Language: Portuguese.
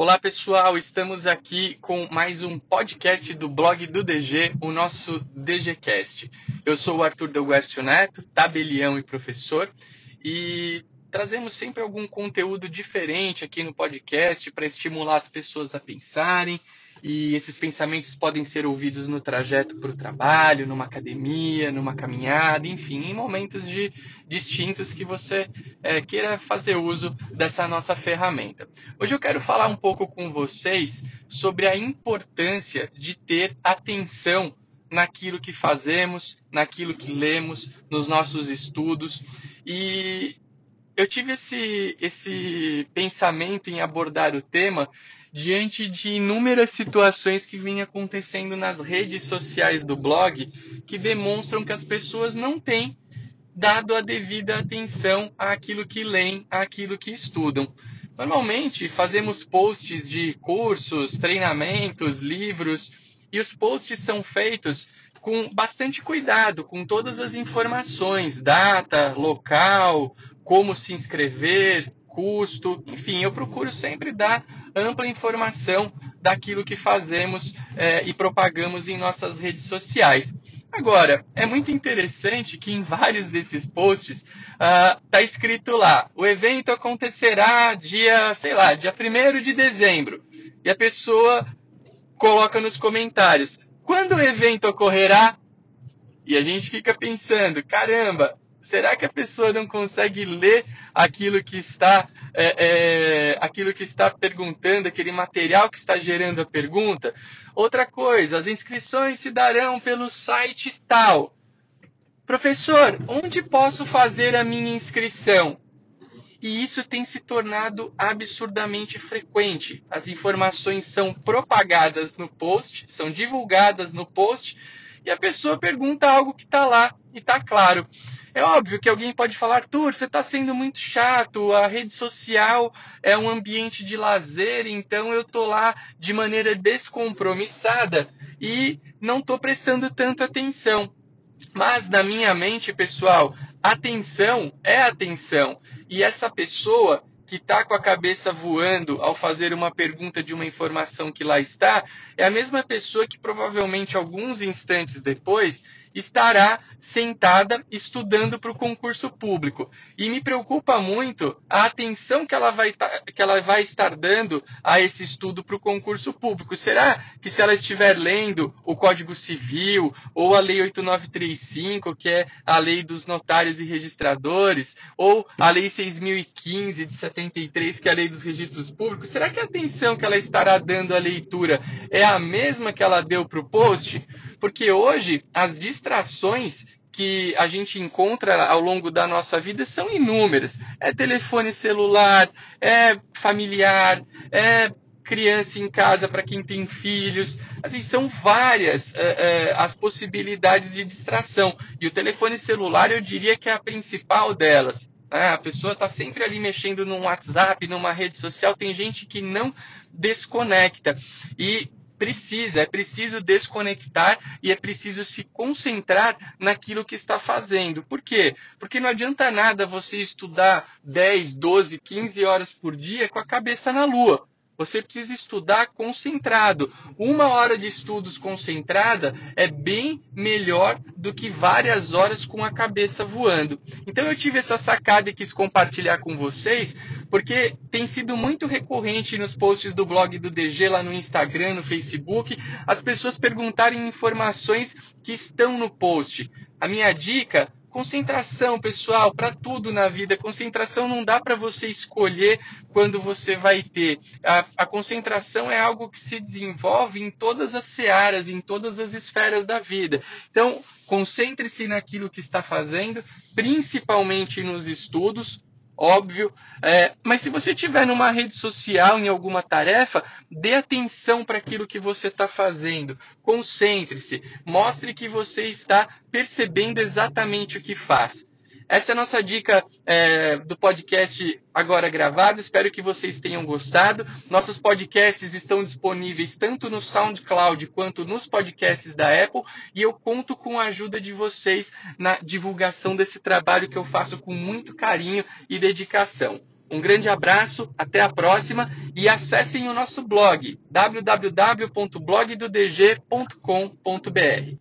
Olá pessoal, estamos aqui com mais um podcast do blog do DG, o nosso DGCast. Eu sou o Arthur Delguercio Neto, tabelião e professor, e trazemos sempre algum conteúdo diferente aqui no podcast para estimular as pessoas a pensarem e esses pensamentos podem ser ouvidos no trajeto para o trabalho, numa academia, numa caminhada, enfim, em momentos de, distintos que você é, queira fazer uso dessa nossa ferramenta. Hoje eu quero falar um pouco com vocês sobre a importância de ter atenção naquilo que fazemos, naquilo que lemos, nos nossos estudos e eu tive esse, esse pensamento em abordar o tema diante de inúmeras situações que vinham acontecendo nas redes sociais do blog que demonstram que as pessoas não têm dado a devida atenção àquilo que leem, àquilo que estudam. Normalmente fazemos posts de cursos, treinamentos, livros, e os posts são feitos com bastante cuidado, com todas as informações, data, local, como se inscrever, custo, enfim, eu procuro sempre dar ampla informação daquilo que fazemos é, e propagamos em nossas redes sociais. Agora, é muito interessante que em vários desses posts está uh, escrito lá: o evento acontecerá dia, sei lá, dia 1 de dezembro. E a pessoa coloca nos comentários: quando o evento ocorrerá? E a gente fica pensando: caramba, será que a pessoa não consegue ler aquilo que está é, é, aquilo que está perguntando, aquele material que está gerando a pergunta? Outra coisa, as inscrições se darão pelo site tal. Professor, onde posso fazer a minha inscrição? E isso tem se tornado absurdamente frequente. As informações são propagadas no post, são divulgadas no post, e a pessoa pergunta algo que está lá e está claro. É óbvio que alguém pode falar, Arthur, você está sendo muito chato, a rede social é um ambiente de lazer, então eu estou lá de maneira descompromissada e não estou prestando tanta atenção. Mas na minha mente, pessoal, atenção é atenção. E essa pessoa que está com a cabeça voando ao fazer uma pergunta de uma informação que lá está, é a mesma pessoa que provavelmente alguns instantes depois estará sentada estudando para o concurso público. E me preocupa muito a atenção que ela vai, que ela vai estar dando a esse estudo para o concurso público. Será que se ela estiver lendo o Código Civil ou a Lei 8935, que é a lei dos notários e registradores, ou a Lei 6015 de 73, que é a lei dos registros públicos, será que a atenção que ela estará dando à leitura é a mesma que ela deu para o post? Porque hoje as distrações que a gente encontra ao longo da nossa vida são inúmeras. É telefone celular, é familiar, é criança em casa para quem tem filhos. Assim, são várias é, é, as possibilidades de distração. E o telefone celular eu diria que é a principal delas. Né? A pessoa está sempre ali mexendo no WhatsApp, numa rede social. Tem gente que não desconecta. E precisa, é preciso desconectar e é preciso se concentrar naquilo que está fazendo. Por quê? Porque não adianta nada você estudar 10, 12, 15 horas por dia com a cabeça na lua. Você precisa estudar concentrado. Uma hora de estudos concentrada é bem melhor do que várias horas com a cabeça voando. Então eu tive essa sacada e quis compartilhar com vocês, porque tem sido muito recorrente nos posts do blog do DG lá no Instagram, no Facebook, as pessoas perguntarem informações que estão no post. A minha dica Concentração, pessoal, para tudo na vida. Concentração não dá para você escolher quando você vai ter. A, a, concentração é algo que se desenvolve em todas as searas, em todas as esferas da vida. Então, concentre-se naquilo que está fazendo, principalmente nos estudos óbvio. É, mas se você estiver numa rede social, em alguma tarefa, dê atenção para aquilo que você está fazendo. Concentre-se. Mostre que você está percebendo exatamente o que faz. Essa é a nossa dica é, do podcast agora gravado. Espero que vocês tenham gostado. Nossos podcasts estão disponíveis tanto no SoundCloud quanto nos podcasts da Apple e eu conto com a ajuda de vocês na divulgação desse trabalho que eu faço com muito carinho e dedicação. Um grande abraço, até a próxima e acessem o nosso blog www.blogdodg.com.br.